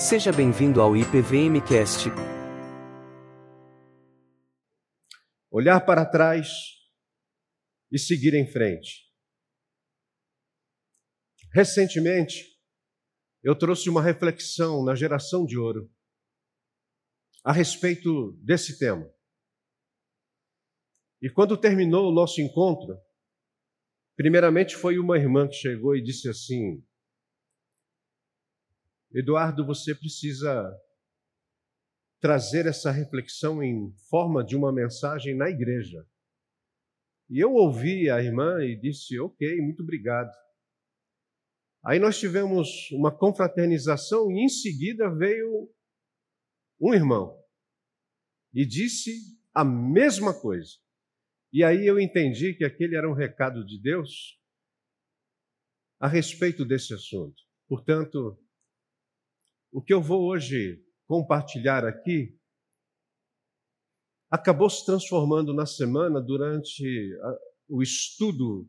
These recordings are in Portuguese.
Seja bem-vindo ao IPVMcast. Olhar para trás e seguir em frente. Recentemente, eu trouxe uma reflexão na geração de ouro a respeito desse tema. E quando terminou o nosso encontro, primeiramente foi uma irmã que chegou e disse assim: Eduardo, você precisa trazer essa reflexão em forma de uma mensagem na igreja. E eu ouvi a irmã e disse: Ok, muito obrigado. Aí nós tivemos uma confraternização e em seguida veio um irmão e disse a mesma coisa. E aí eu entendi que aquele era um recado de Deus a respeito desse assunto. Portanto, o que eu vou hoje compartilhar aqui acabou se transformando na semana, durante o estudo,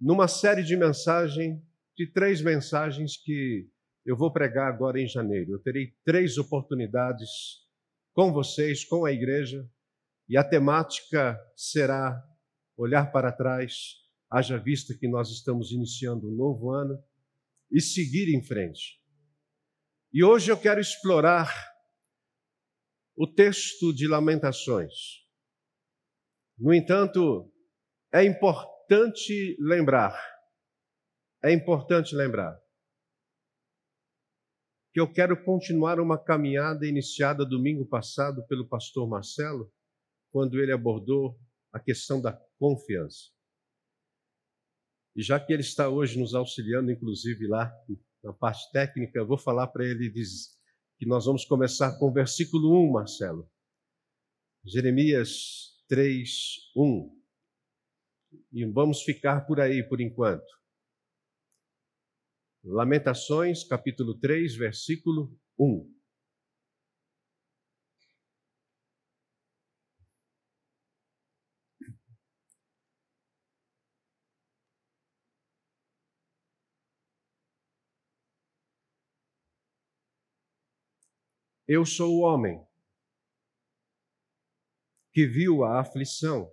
numa série de mensagens, de três mensagens que eu vou pregar agora em janeiro. Eu terei três oportunidades com vocês, com a igreja, e a temática será olhar para trás, haja vista que nós estamos iniciando um novo ano, e seguir em frente. E hoje eu quero explorar o texto de Lamentações. No entanto, é importante lembrar, é importante lembrar, que eu quero continuar uma caminhada iniciada domingo passado pelo pastor Marcelo, quando ele abordou a questão da confiança. E já que ele está hoje nos auxiliando, inclusive lá na parte técnica, eu vou falar para ele que nós vamos começar com o versículo 1, Marcelo. Jeremias 3, 1. E vamos ficar por aí por enquanto. Lamentações, capítulo 3, versículo 1. Eu sou o homem que viu a aflição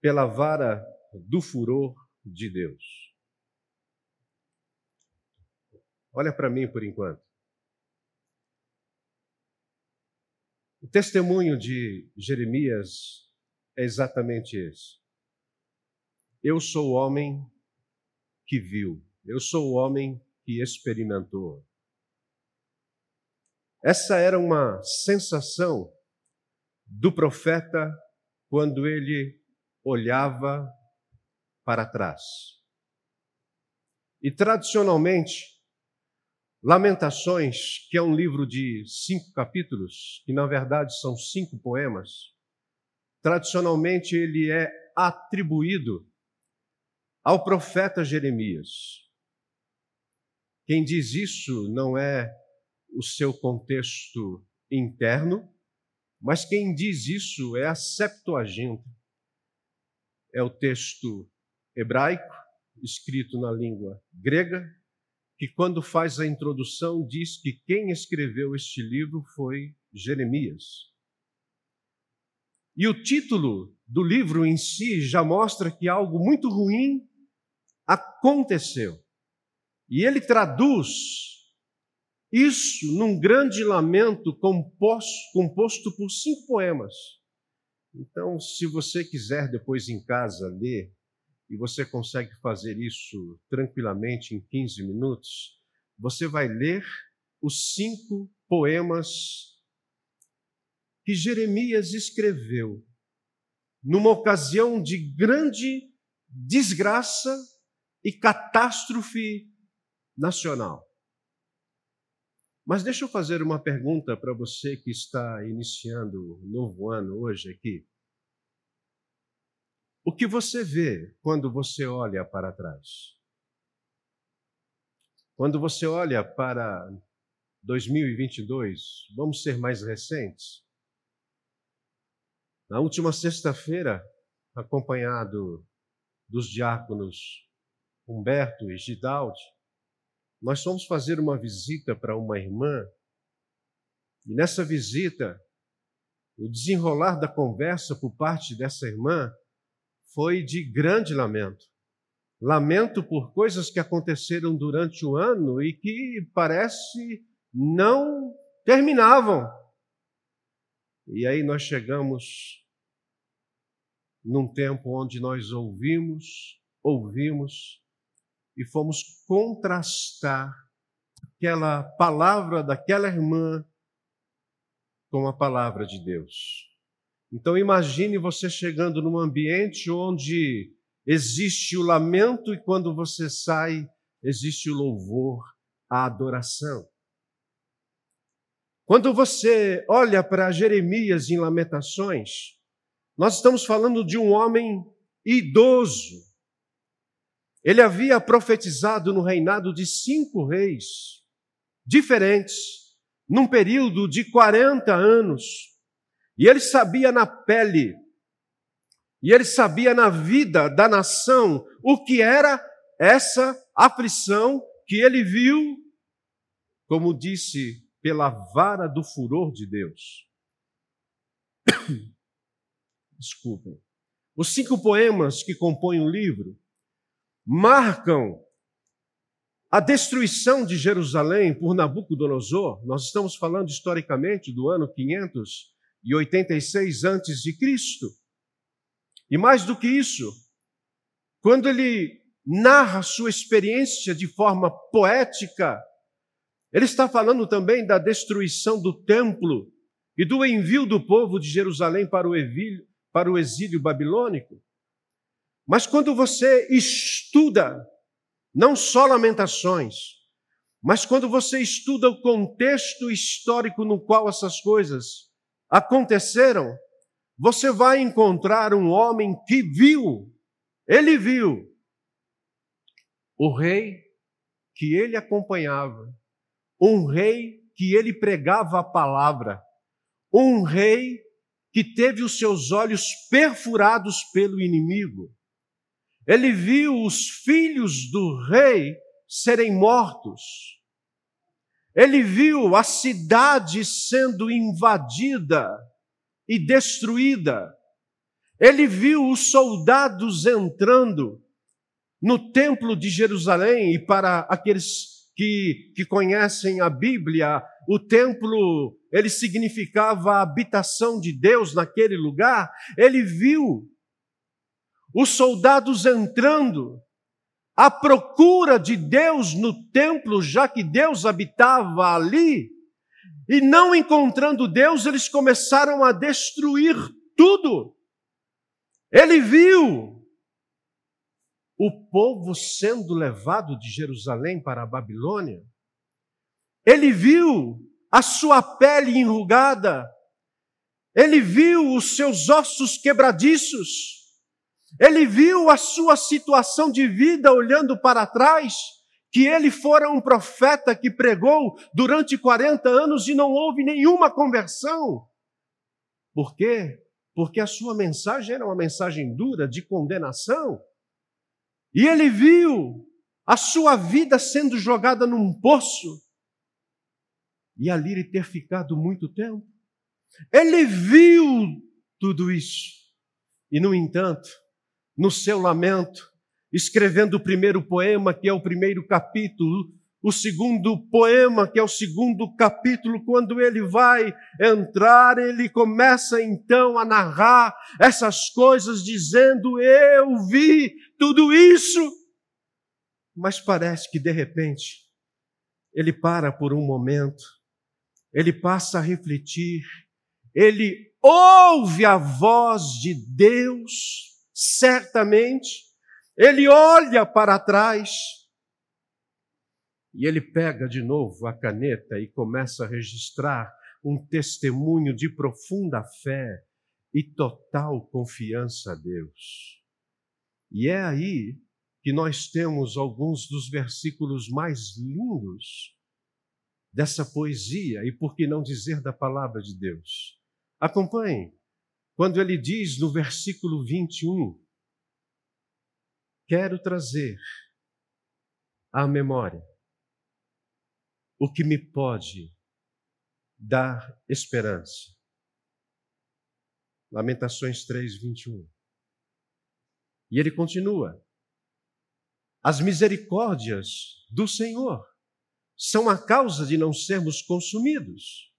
pela vara do furor de Deus. Olha para mim por enquanto. O testemunho de Jeremias é exatamente esse. Eu sou o homem que viu, eu sou o homem que experimentou. Essa era uma sensação do profeta quando ele olhava para trás. E tradicionalmente, Lamentações, que é um livro de cinco capítulos, que na verdade são cinco poemas, tradicionalmente ele é atribuído ao profeta Jeremias. Quem diz isso não é o seu contexto interno, mas quem diz isso é a Septuaginta. É o texto hebraico, escrito na língua grega, que quando faz a introdução diz que quem escreveu este livro foi Jeremias. E o título do livro em si já mostra que algo muito ruim aconteceu. E ele traduz isso num grande lamento composto, composto por cinco poemas. Então, se você quiser depois em casa ler, e você consegue fazer isso tranquilamente em 15 minutos, você vai ler os cinco poemas que Jeremias escreveu numa ocasião de grande desgraça e catástrofe nacional. Mas deixa eu fazer uma pergunta para você que está iniciando o novo ano hoje aqui. O que você vê quando você olha para trás? Quando você olha para 2022, vamos ser mais recentes. Na última sexta-feira, acompanhado dos diáconos Humberto e Gidaldi, nós fomos fazer uma visita para uma irmã, e nessa visita, o desenrolar da conversa por parte dessa irmã foi de grande lamento. Lamento por coisas que aconteceram durante o ano e que parece não terminavam. E aí nós chegamos num tempo onde nós ouvimos, ouvimos e fomos contrastar aquela palavra daquela irmã com a palavra de Deus. Então imagine você chegando num ambiente onde existe o lamento e quando você sai, existe o louvor, a adoração. Quando você olha para Jeremias em Lamentações, nós estamos falando de um homem idoso. Ele havia profetizado no reinado de cinco reis diferentes, num período de 40 anos. E ele sabia na pele, e ele sabia na vida da nação o que era essa aflição que ele viu, como disse, pela vara do furor de Deus. Desculpem. Os cinco poemas que compõem o livro marcam a destruição de Jerusalém por Nabucodonosor. Nós estamos falando historicamente do ano 586 antes de Cristo. E mais do que isso, quando ele narra sua experiência de forma poética, ele está falando também da destruição do templo e do envio do povo de Jerusalém para o exílio, para o exílio babilônico. Mas quando você estuda não só Lamentações, mas quando você estuda o contexto histórico no qual essas coisas aconteceram, você vai encontrar um homem que viu, ele viu o rei que ele acompanhava, um rei que ele pregava a palavra, um rei que teve os seus olhos perfurados pelo inimigo. Ele viu os filhos do rei serem mortos. Ele viu a cidade sendo invadida e destruída. Ele viu os soldados entrando no templo de Jerusalém, e para aqueles que, que conhecem a Bíblia, o templo, ele significava a habitação de Deus naquele lugar. Ele viu os soldados entrando à procura de Deus no templo, já que Deus habitava ali. E não encontrando Deus, eles começaram a destruir tudo. Ele viu o povo sendo levado de Jerusalém para a Babilônia. Ele viu a sua pele enrugada. Ele viu os seus ossos quebradiços. Ele viu a sua situação de vida olhando para trás que ele fora um profeta que pregou durante 40 anos e não houve nenhuma conversão. Por quê? Porque a sua mensagem era uma mensagem dura de condenação. E ele viu a sua vida sendo jogada num poço e ali ter ficado muito tempo. Ele viu tudo isso. E, no entanto, no seu lamento, escrevendo o primeiro poema, que é o primeiro capítulo, o segundo poema, que é o segundo capítulo, quando ele vai entrar, ele começa então a narrar essas coisas, dizendo: Eu vi tudo isso. Mas parece que de repente, ele para por um momento, ele passa a refletir, ele ouve a voz de Deus, certamente, ele olha para trás e ele pega de novo a caneta e começa a registrar um testemunho de profunda fé e total confiança a Deus. E é aí que nós temos alguns dos versículos mais lindos dessa poesia, e por que não dizer da palavra de Deus? Acompanhe, quando ele diz no versículo 21, quero trazer à memória o que me pode dar esperança. Lamentações 3, 21. E ele continua: As misericórdias do Senhor são a causa de não sermos consumidos,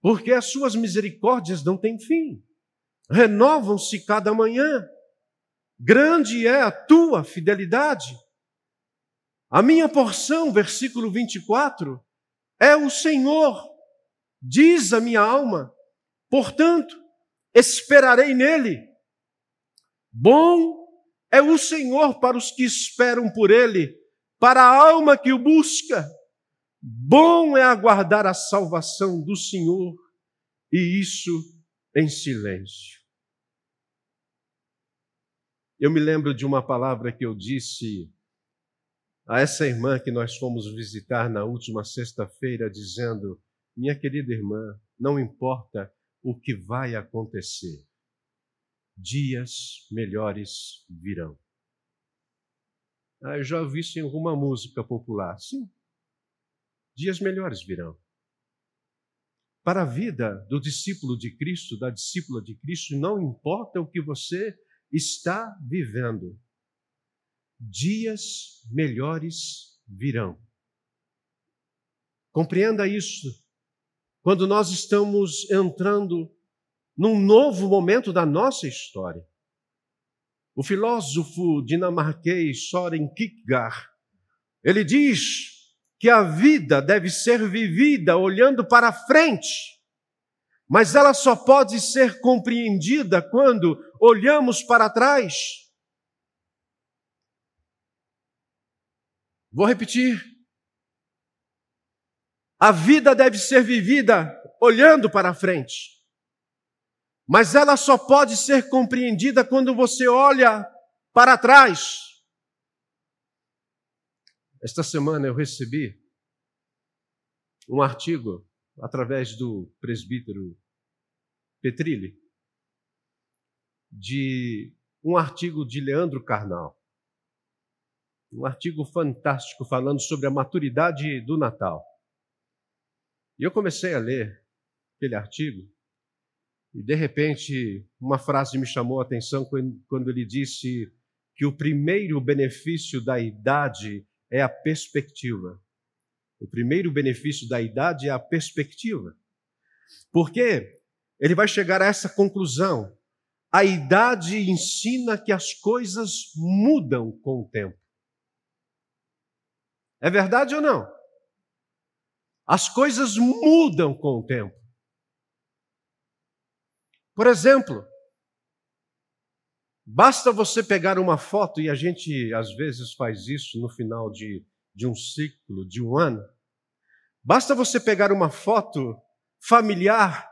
porque as suas misericórdias não têm fim, renovam-se cada manhã. Grande é a tua fidelidade. A minha porção, versículo 24, é o Senhor, diz a minha alma, portanto, esperarei nele. Bom é o Senhor para os que esperam por ele, para a alma que o busca. Bom é aguardar a salvação do Senhor, e isso em silêncio. Eu me lembro de uma palavra que eu disse a essa irmã que nós fomos visitar na última sexta-feira, dizendo: Minha querida irmã, não importa o que vai acontecer, dias melhores virão. Ah, eu já ouvi isso em alguma música popular. Sim, dias melhores virão. Para a vida do discípulo de Cristo, da discípula de Cristo, não importa o que você está vivendo, dias melhores virão. Compreenda isso. Quando nós estamos entrando num novo momento da nossa história. O filósofo dinamarquês Soren Kierkegaard, ele diz que a vida deve ser vivida olhando para frente, mas ela só pode ser compreendida quando olhamos para trás. Vou repetir. A vida deve ser vivida olhando para frente. Mas ela só pode ser compreendida quando você olha para trás. Esta semana eu recebi um artigo através do presbítero Petrilli de um artigo de Leandro Carnal. Um artigo fantástico falando sobre a maturidade do Natal. E eu comecei a ler aquele artigo e de repente uma frase me chamou a atenção quando ele disse que o primeiro benefício da idade é a perspectiva. O primeiro benefício da idade é a perspectiva. Porque ele vai chegar a essa conclusão. A idade ensina que as coisas mudam com o tempo. É verdade ou não? As coisas mudam com o tempo. Por exemplo, basta você pegar uma foto, e a gente às vezes faz isso no final de, de um ciclo, de um ano. Basta você pegar uma foto familiar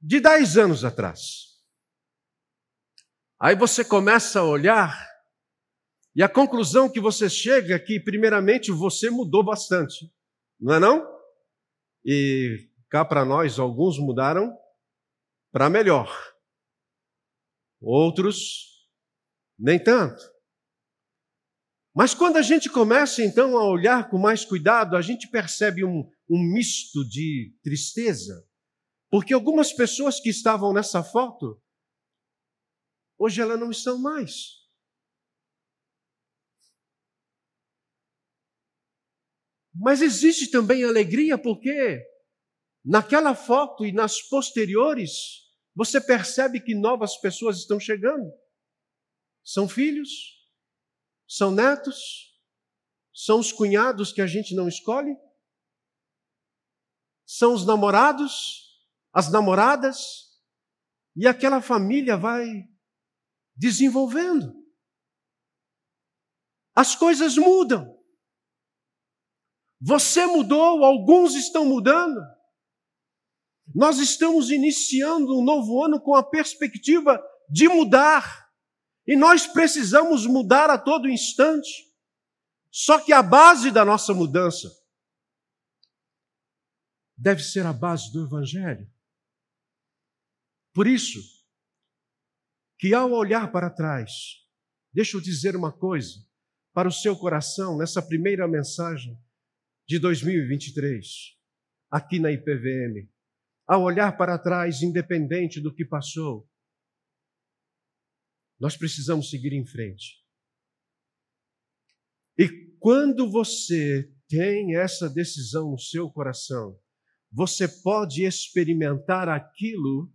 de 10 anos atrás. Aí você começa a olhar, e a conclusão que você chega é que, primeiramente, você mudou bastante, não é não? E cá para nós, alguns mudaram para melhor. Outros, nem tanto. Mas quando a gente começa então a olhar com mais cuidado, a gente percebe um, um misto de tristeza, porque algumas pessoas que estavam nessa foto, hoje elas não estão mais. Mas existe também alegria, porque Naquela foto e nas posteriores, você percebe que novas pessoas estão chegando. São filhos, são netos, são os cunhados que a gente não escolhe, são os namorados, as namoradas, e aquela família vai desenvolvendo. As coisas mudam. Você mudou, alguns estão mudando. Nós estamos iniciando um novo ano com a perspectiva de mudar. E nós precisamos mudar a todo instante. Só que a base da nossa mudança deve ser a base do Evangelho. Por isso, que ao olhar para trás, deixa eu dizer uma coisa para o seu coração nessa primeira mensagem. de 2023, aqui na IPVM, a olhar para trás, independente do que passou, nós precisamos seguir em frente. E quando você tem essa decisão no seu coração, você pode experimentar aquilo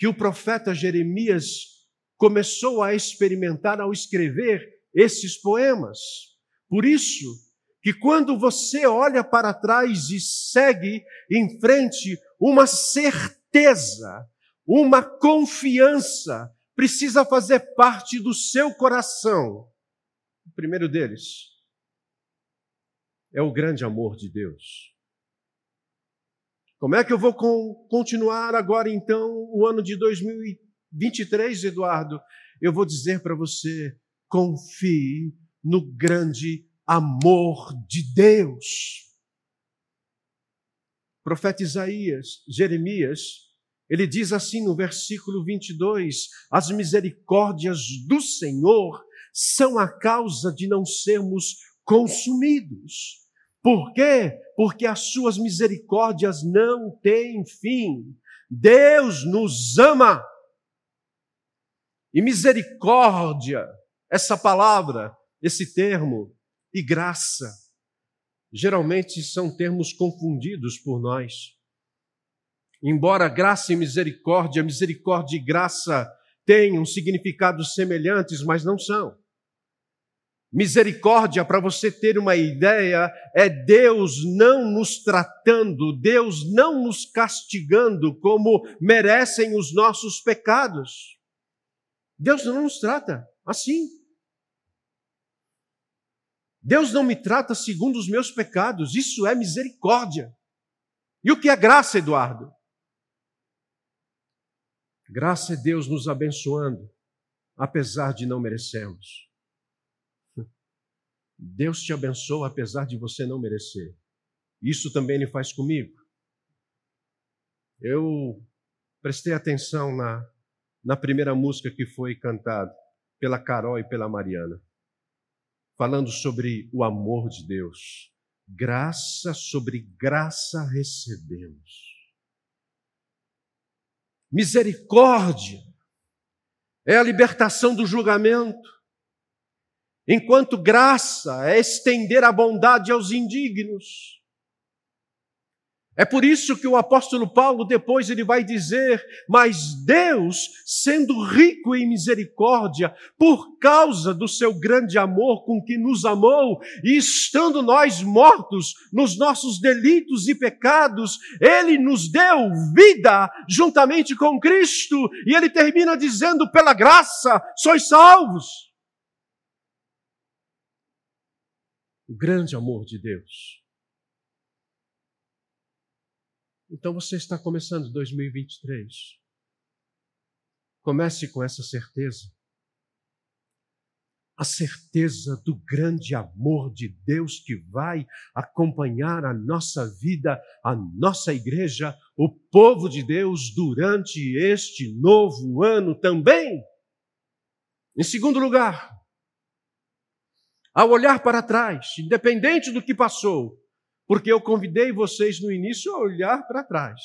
que o profeta Jeremias começou a experimentar ao escrever esses poemas. Por isso, que quando você olha para trás e segue em frente, uma certeza, uma confiança precisa fazer parte do seu coração. O primeiro deles é o grande amor de Deus. Como é que eu vou continuar agora, então, o ano de 2023, Eduardo? Eu vou dizer para você: confie no grande amor de Deus. O profeta Isaías, Jeremias, ele diz assim no versículo 22: As misericórdias do Senhor são a causa de não sermos consumidos. Por quê? Porque as suas misericórdias não têm fim. Deus nos ama. E misericórdia, essa palavra, esse termo, e graça, geralmente são termos confundidos por nós. Embora graça e misericórdia, misericórdia e graça tenham significados semelhantes, mas não são. Misericórdia, para você ter uma ideia, é Deus não nos tratando, Deus não nos castigando como merecem os nossos pecados. Deus não nos trata assim. Deus não me trata segundo os meus pecados, isso é misericórdia. E o que é graça, Eduardo? Graça é Deus nos abençoando, apesar de não merecermos. Deus te abençoa apesar de você não merecer. Isso também Ele faz comigo. Eu prestei atenção na, na primeira música que foi cantada pela Carol e pela Mariana, falando sobre o amor de Deus. Graça sobre graça recebemos. Misericórdia é a libertação do julgamento enquanto graça é estender a bondade aos indignos. É por isso que o apóstolo Paulo depois ele vai dizer: "Mas Deus, sendo rico em misericórdia, por causa do seu grande amor com que nos amou, e estando nós mortos nos nossos delitos e pecados, ele nos deu vida juntamente com Cristo". E ele termina dizendo: "Pela graça sois salvos". O grande amor de Deus. Então você está começando 2023. Comece com essa certeza. A certeza do grande amor de Deus que vai acompanhar a nossa vida, a nossa igreja, o povo de Deus durante este novo ano também. Em segundo lugar, ao olhar para trás, independente do que passou, porque eu convidei vocês no início a olhar para trás,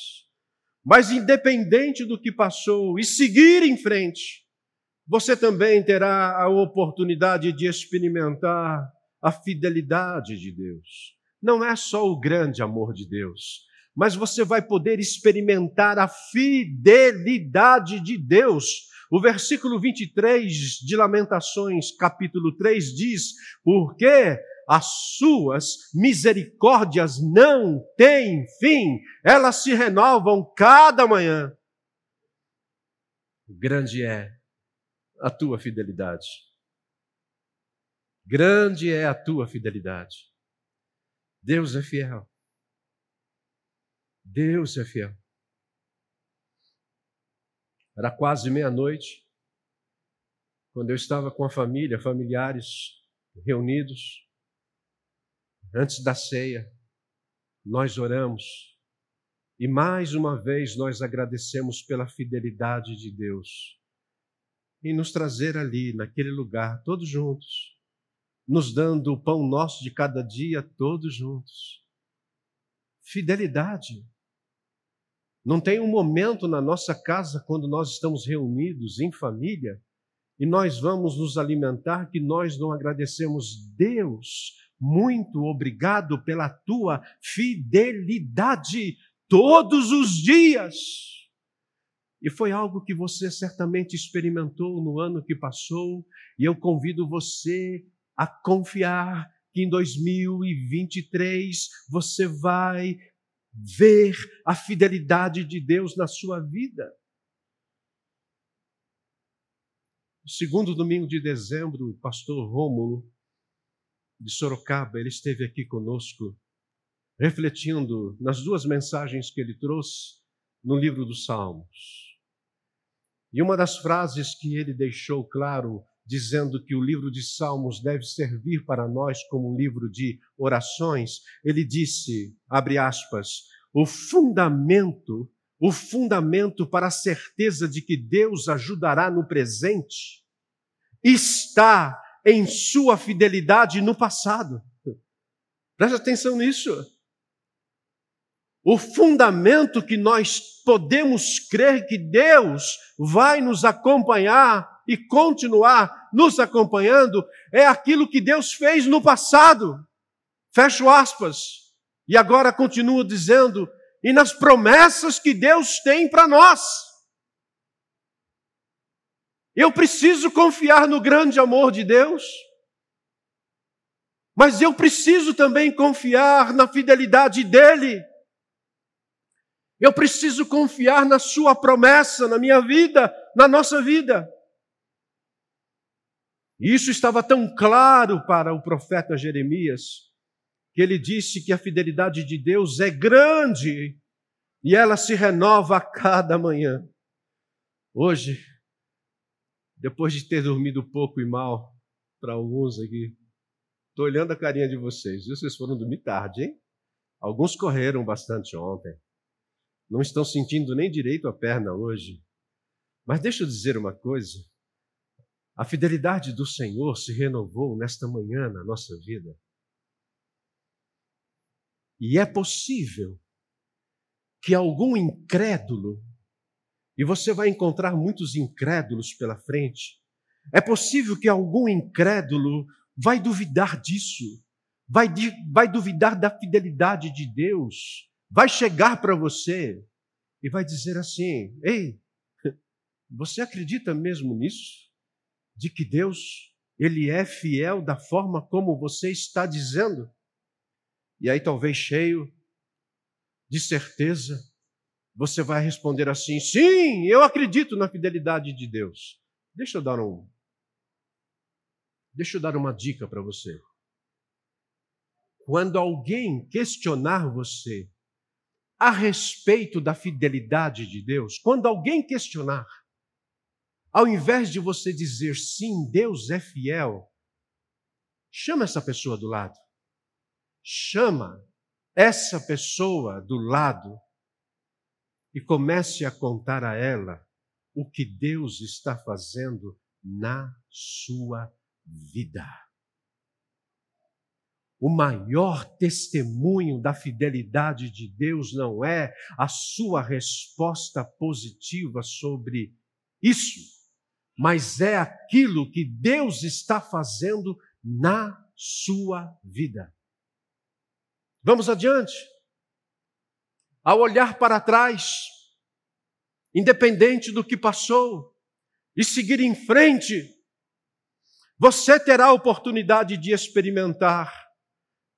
mas independente do que passou e seguir em frente, você também terá a oportunidade de experimentar a fidelidade de Deus. Não é só o grande amor de Deus, mas você vai poder experimentar a fidelidade de Deus o versículo 23 de Lamentações, capítulo 3, diz: Porque as suas misericórdias não têm fim, elas se renovam cada manhã. Grande é a tua fidelidade. Grande é a tua fidelidade. Deus é fiel. Deus é fiel. Era quase meia-noite, quando eu estava com a família, familiares reunidos. Antes da ceia, nós oramos e mais uma vez nós agradecemos pela fidelidade de Deus em nos trazer ali, naquele lugar, todos juntos, nos dando o pão nosso de cada dia, todos juntos. Fidelidade. Não tem um momento na nossa casa, quando nós estamos reunidos em família, e nós vamos nos alimentar, que nós não agradecemos Deus. Muito obrigado pela tua fidelidade todos os dias. E foi algo que você certamente experimentou no ano que passou, e eu convido você a confiar que em 2023 você vai ver a fidelidade de Deus na sua vida. No segundo domingo de dezembro, o pastor Rômulo, de Sorocaba, ele esteve aqui conosco, refletindo nas duas mensagens que ele trouxe no livro dos Salmos. E uma das frases que ele deixou claro, dizendo que o livro de Salmos deve servir para nós como um livro de orações, ele disse, abre aspas, o fundamento, o fundamento para a certeza de que Deus ajudará no presente está em sua fidelidade no passado. Preste atenção nisso. O fundamento que nós podemos crer que Deus vai nos acompanhar e continuar nos acompanhando é aquilo que Deus fez no passado. Fecho aspas. E agora continua dizendo, e nas promessas que Deus tem para nós. Eu preciso confiar no grande amor de Deus, mas eu preciso também confiar na fidelidade dEle. Eu preciso confiar na Sua promessa, na minha vida, na nossa vida. E isso estava tão claro para o profeta Jeremias, que ele disse que a fidelidade de Deus é grande e ela se renova a cada manhã. Hoje, depois de ter dormido pouco e mal, para alguns aqui, estou olhando a carinha de vocês? Vocês foram dormir tarde, hein? Alguns correram bastante ontem não estão sentindo nem direito a perna hoje. Mas deixa eu dizer uma coisa: a fidelidade do Senhor se renovou nesta manhã na nossa vida. E é possível que algum incrédulo, e você vai encontrar muitos incrédulos pela frente, é possível que algum incrédulo vai duvidar disso, vai, vai duvidar da fidelidade de Deus, vai chegar para você e vai dizer assim: Ei, você acredita mesmo nisso? De que Deus, Ele é fiel da forma como você está dizendo? E aí, talvez cheio de certeza, você vai responder assim: Sim, eu acredito na fidelidade de Deus. Deixa eu dar um. Deixa eu dar uma dica para você. Quando alguém questionar você a respeito da fidelidade de Deus, quando alguém questionar, ao invés de você dizer sim, Deus é fiel, chama essa pessoa do lado. Chama essa pessoa do lado e comece a contar a ela o que Deus está fazendo na sua vida. O maior testemunho da fidelidade de Deus não é a sua resposta positiva sobre isso, mas é aquilo que Deus está fazendo na sua vida. Vamos adiante. Ao olhar para trás, independente do que passou, e seguir em frente, você terá a oportunidade de experimentar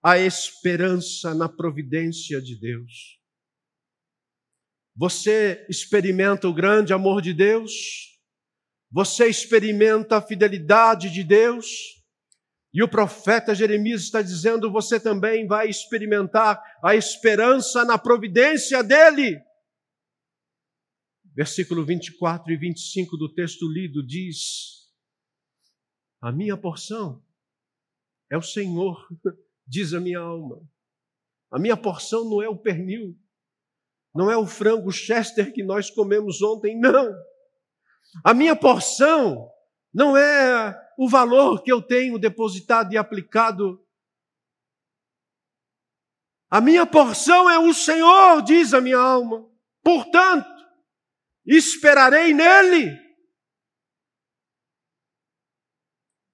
a esperança na providência de Deus. Você experimenta o grande amor de Deus, você experimenta a fidelidade de Deus, e o profeta Jeremias está dizendo: você também vai experimentar a esperança na providência dEle. Versículo 24 e 25 do texto lido diz: A minha porção é o Senhor diz a minha alma. A minha porção não é o pernil, não é o frango Chester que nós comemos ontem, não. A minha porção não é o valor que eu tenho depositado e aplicado. A minha porção é o Senhor, diz a minha alma. Portanto, esperarei nele.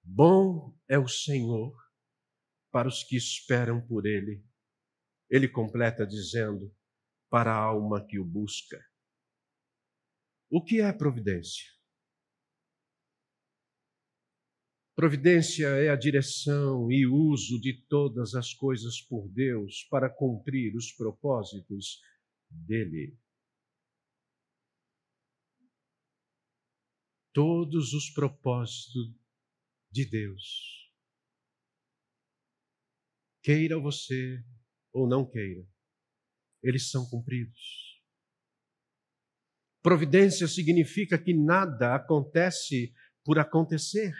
Bom é o Senhor para os que esperam por ele. Ele completa dizendo: para a alma que o busca. O que é providência? Providência é a direção e uso de todas as coisas por Deus para cumprir os propósitos dele. Todos os propósitos de Deus. Queira você ou não queira, eles são cumpridos. Providência significa que nada acontece por acontecer.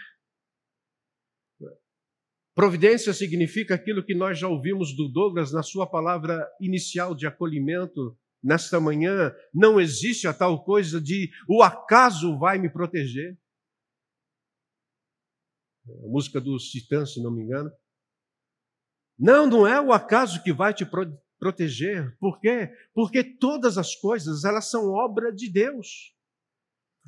Providência significa aquilo que nós já ouvimos do Douglas na sua palavra inicial de acolhimento nesta manhã. Não existe a tal coisa de o acaso vai me proteger a música dos Titãs, se não me engano. Não, não é o acaso que vai te pro proteger. Por quê? Porque todas as coisas, elas são obra de Deus.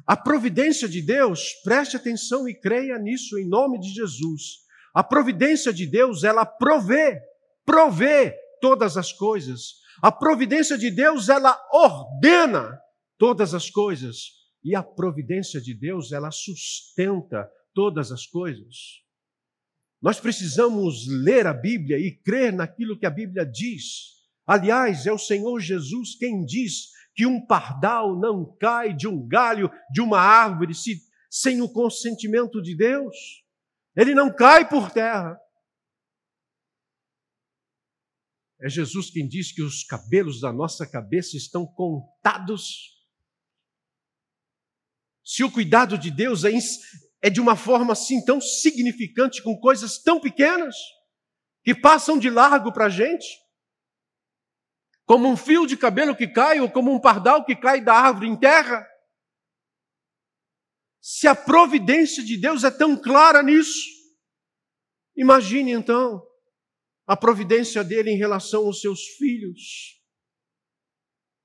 A providência de Deus, preste atenção e creia nisso em nome de Jesus. A providência de Deus, ela provê, provê todas as coisas. A providência de Deus, ela ordena todas as coisas. E a providência de Deus, ela sustenta todas as coisas. Nós precisamos ler a Bíblia e crer naquilo que a Bíblia diz. Aliás, é o Senhor Jesus quem diz que um pardal não cai de um galho de uma árvore se, sem o consentimento de Deus. Ele não cai por terra. É Jesus quem diz que os cabelos da nossa cabeça estão contados. Se o cuidado de Deus é, é de uma forma assim tão significante, com coisas tão pequenas, que passam de largo para a gente, como um fio de cabelo que cai, ou como um pardal que cai da árvore em terra. Se a providência de Deus é tão clara nisso, imagine então a providência dele em relação aos seus filhos.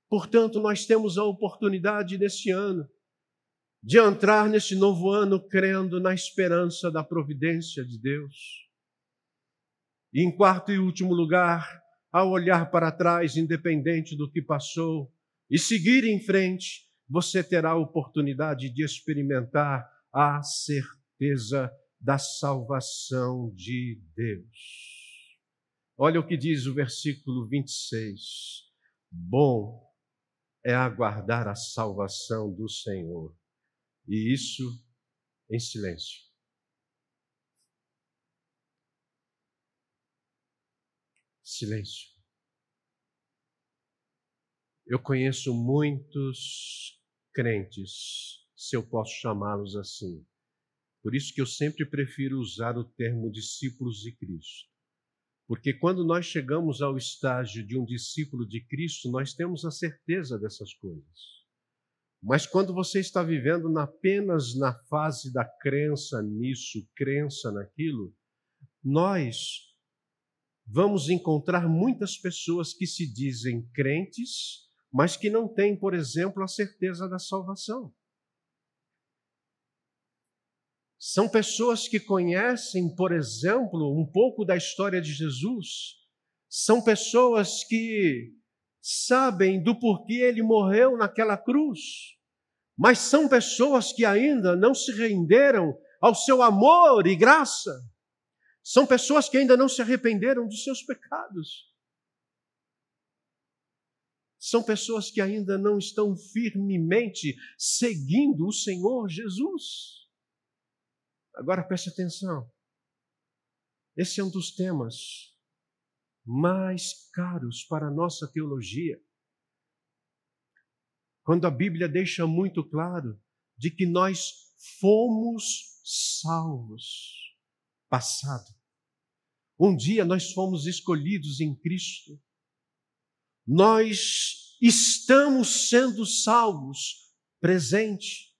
Portanto, nós temos a oportunidade nesse ano de entrar nesse novo ano crendo na esperança da providência de Deus. E em quarto e último lugar, ao olhar para trás, independente do que passou, e seguir em frente, você terá a oportunidade de experimentar a certeza da salvação de Deus. Olha o que diz o versículo 26. Bom é aguardar a salvação do Senhor e isso em silêncio. Silêncio. Eu conheço muitos crentes, se eu posso chamá-los assim. Por isso que eu sempre prefiro usar o termo discípulos de Cristo. Porque quando nós chegamos ao estágio de um discípulo de Cristo, nós temos a certeza dessas coisas. Mas quando você está vivendo apenas na fase da crença nisso, crença naquilo, nós vamos encontrar muitas pessoas que se dizem crentes, mas que não têm, por exemplo, a certeza da salvação. São pessoas que conhecem, por exemplo, um pouco da história de Jesus. São pessoas que sabem do porquê ele morreu naquela cruz, mas são pessoas que ainda não se renderam ao seu amor e graça. São pessoas que ainda não se arrependeram dos seus pecados. São pessoas que ainda não estão firmemente seguindo o Senhor Jesus. Agora preste atenção. Esse é um dos temas mais caros para a nossa teologia. Quando a Bíblia deixa muito claro de que nós fomos salvos. Passado. Um dia nós fomos escolhidos em Cristo. Nós estamos sendo salvos. Presente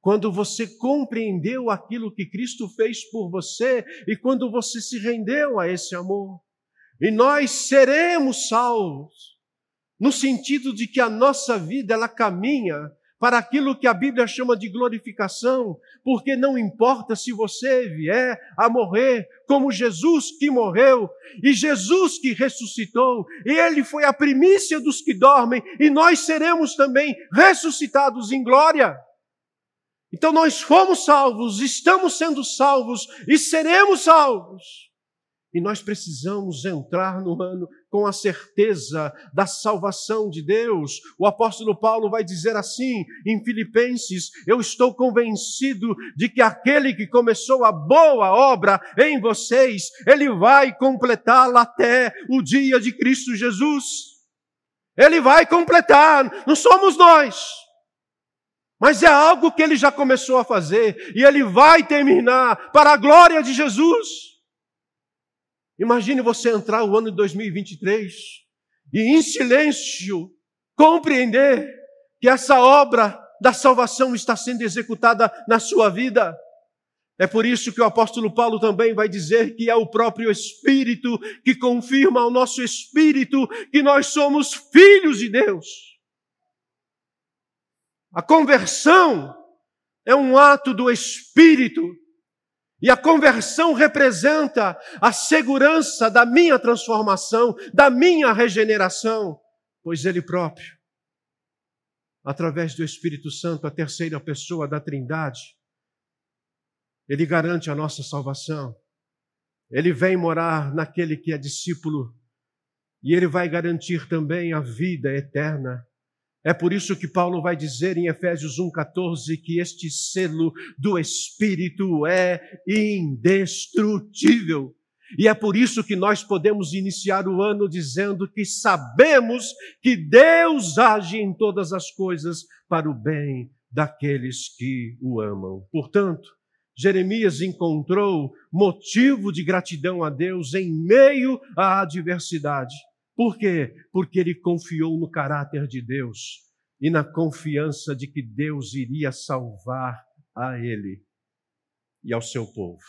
quando você compreendeu aquilo que Cristo fez por você e quando você se rendeu a esse amor. E nós seremos salvos, no sentido de que a nossa vida ela caminha para aquilo que a Bíblia chama de glorificação, porque não importa se você vier a morrer como Jesus que morreu e Jesus que ressuscitou, ele foi a primícia dos que dormem e nós seremos também ressuscitados em glória. Então nós fomos salvos, estamos sendo salvos e seremos salvos. E nós precisamos entrar no ano com a certeza da salvação de Deus. O apóstolo Paulo vai dizer assim em Filipenses: Eu estou convencido de que aquele que começou a boa obra em vocês, ele vai completá-la até o dia de Cristo Jesus. Ele vai completar, não somos nós. Mas é algo que ele já começou a fazer e ele vai terminar para a glória de Jesus. Imagine você entrar o ano de 2023 e em silêncio compreender que essa obra da salvação está sendo executada na sua vida. É por isso que o apóstolo Paulo também vai dizer que é o próprio Espírito que confirma ao nosso espírito que nós somos filhos de Deus. A conversão é um ato do Espírito e a conversão representa a segurança da minha transformação, da minha regeneração, pois Ele próprio, através do Espírito Santo, a terceira pessoa da Trindade, Ele garante a nossa salvação. Ele vem morar naquele que é discípulo e Ele vai garantir também a vida eterna. É por isso que Paulo vai dizer em Efésios 1,14 que este selo do Espírito é indestrutível. E é por isso que nós podemos iniciar o ano dizendo que sabemos que Deus age em todas as coisas para o bem daqueles que o amam. Portanto, Jeremias encontrou motivo de gratidão a Deus em meio à adversidade. Por quê? Porque ele confiou no caráter de Deus e na confiança de que Deus iria salvar a ele e ao seu povo,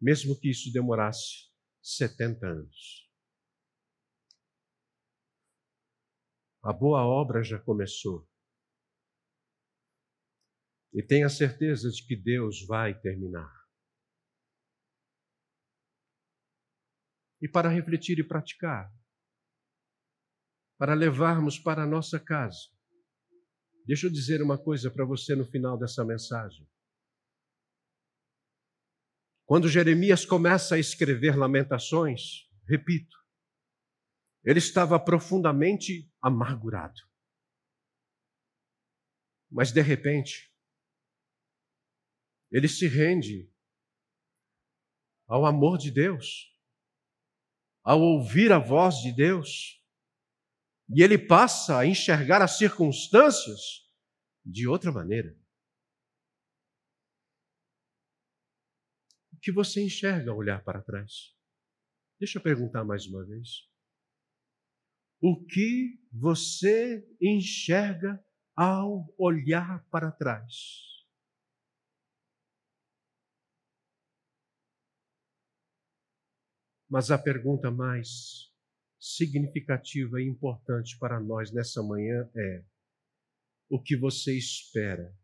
mesmo que isso demorasse 70 anos. A boa obra já começou. E tenha certeza de que Deus vai terminar. E para refletir e praticar, para levarmos para a nossa casa. Deixa eu dizer uma coisa para você no final dessa mensagem. Quando Jeremias começa a escrever Lamentações, repito, ele estava profundamente amargurado. Mas de repente, ele se rende ao amor de Deus, ao ouvir a voz de Deus, e ele passa a enxergar as circunstâncias de outra maneira. O que você enxerga ao olhar para trás? Deixa eu perguntar mais uma vez. O que você enxerga ao olhar para trás? Mas a pergunta mais significativa e importante para nós nessa manhã é o que você espera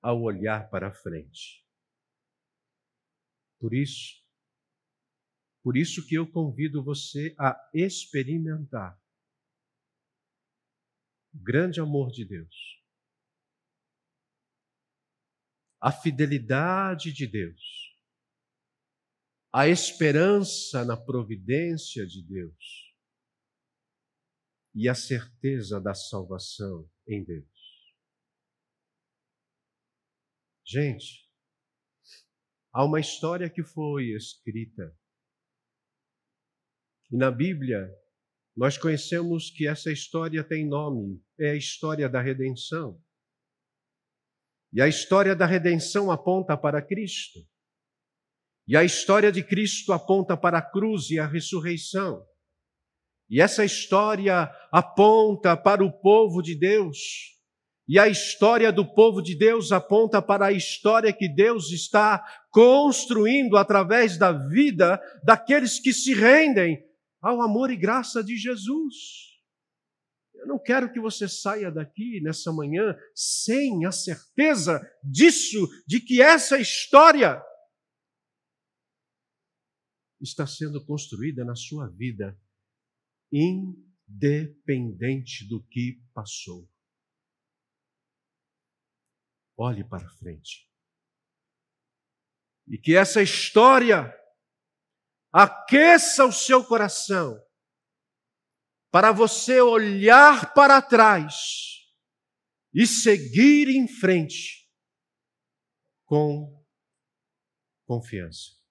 ao olhar para frente. Por isso, por isso que eu convido você a experimentar. O grande amor de Deus, a fidelidade de Deus, a esperança na providência de Deus e a certeza da salvação em Deus. Gente, há uma história que foi escrita. E na Bíblia, nós conhecemos que essa história tem nome, é a história da redenção. E a história da redenção aponta para Cristo. E a história de Cristo aponta para a cruz e a ressurreição. E essa história aponta para o povo de Deus E a história do povo de Deus aponta para a história que Deus está construindo através da vida daqueles que se rendem ao amor e graça de Jesus. Eu não quero que você saia daqui nessa manhã sem a certeza disso, de que essa história está sendo construída na sua vida, independente do que passou. Olhe para frente. E que essa história aqueça o seu coração para você olhar para trás e seguir em frente com confiança.